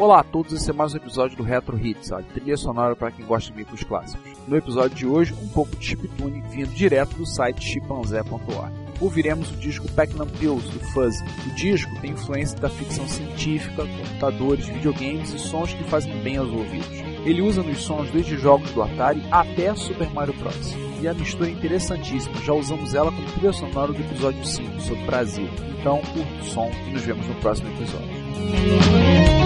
Olá a todos, esse é mais um episódio do Retro Hits, a trilha sonora para quem gosta de micros clássicos. No episódio de hoje, um pouco de chiptune vindo direto do site chimpanzé.org. Ouviremos o disco Pac-Man Pills, do Fuzz. O disco tem influência da ficção científica, computadores, videogames e sons que fazem bem aos ouvidos. Ele usa nos sons desde jogos do Atari até Super Mario Bros. E a mistura é interessantíssima, já usamos ela como trilha sonora do episódio 5 sobre Brasil. Então, curta o som e nos vemos no próximo episódio.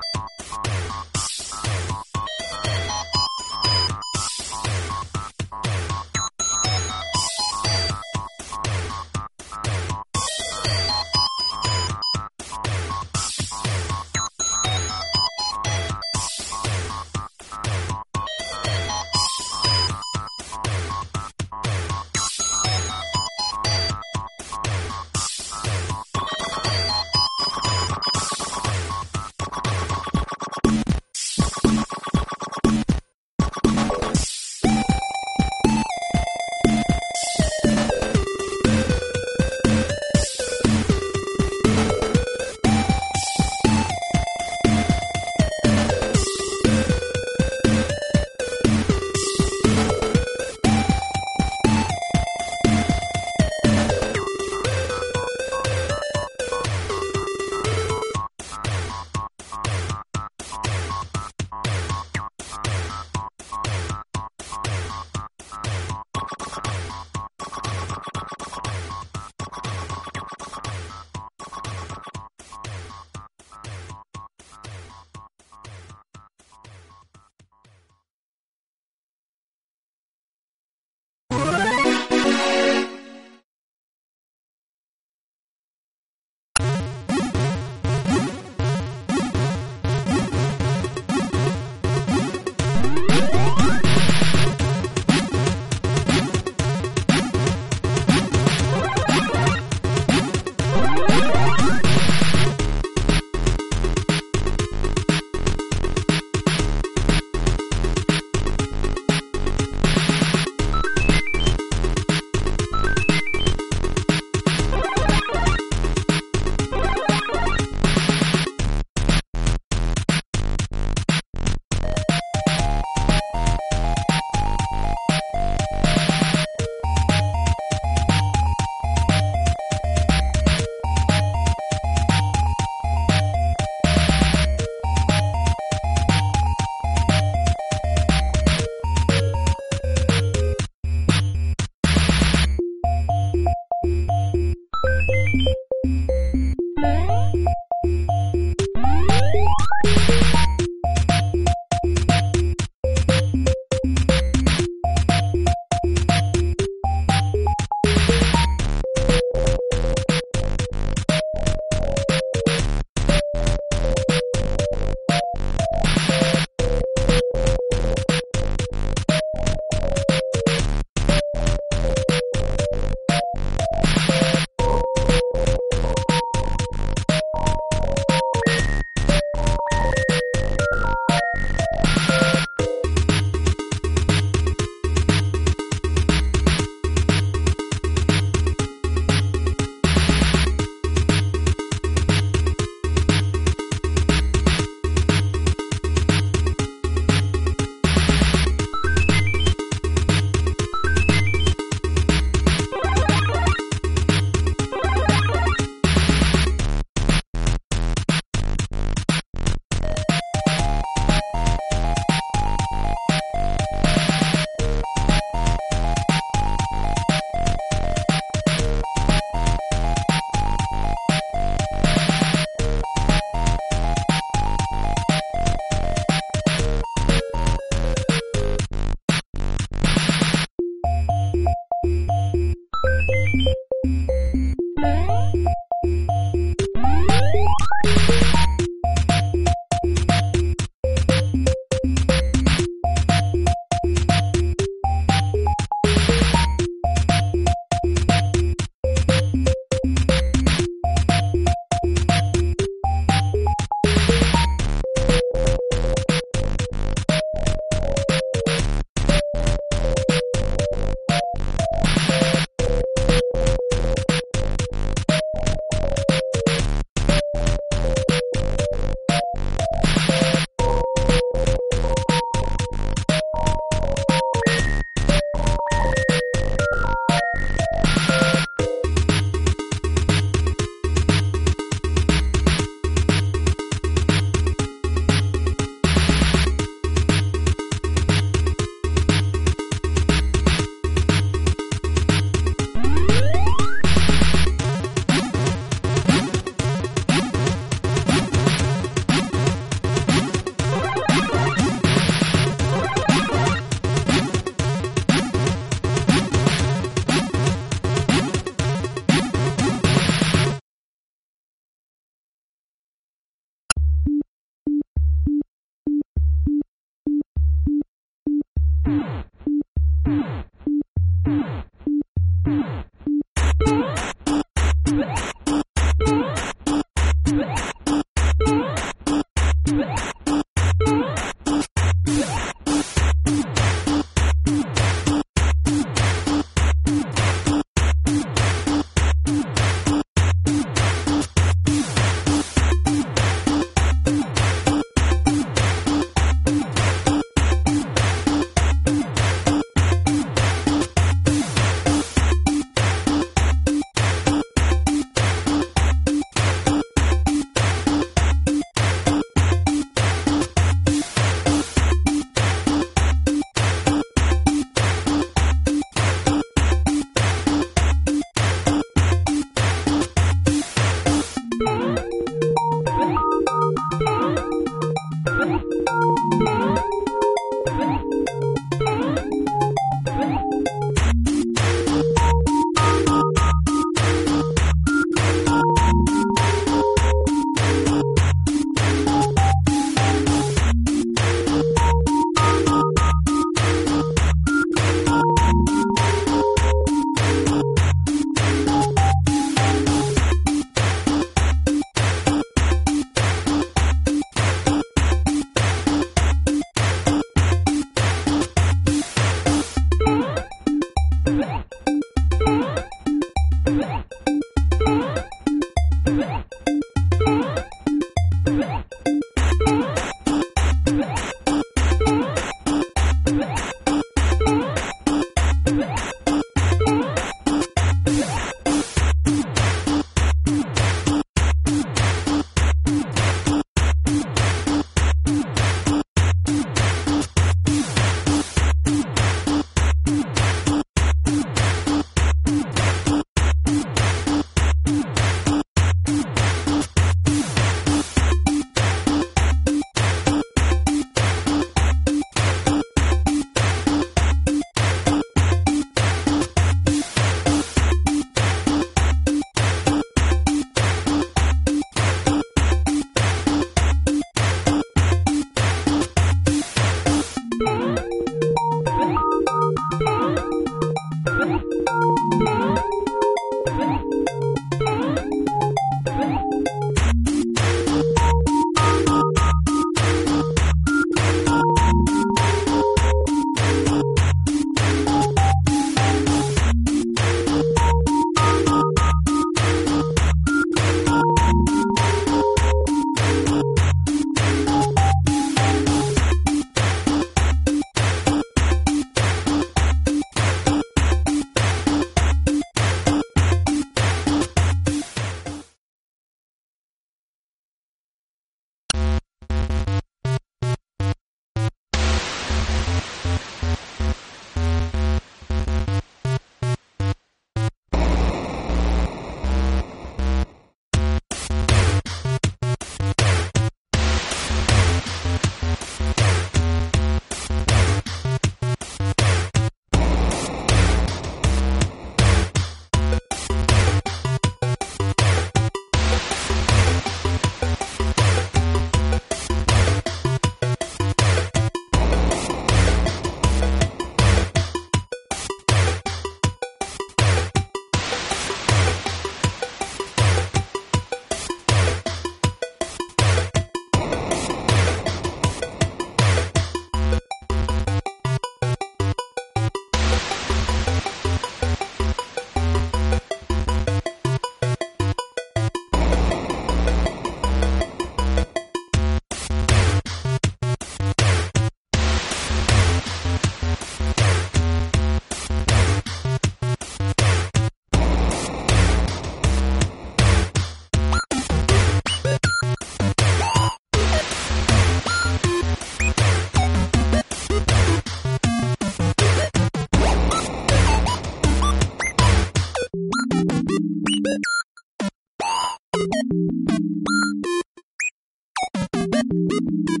you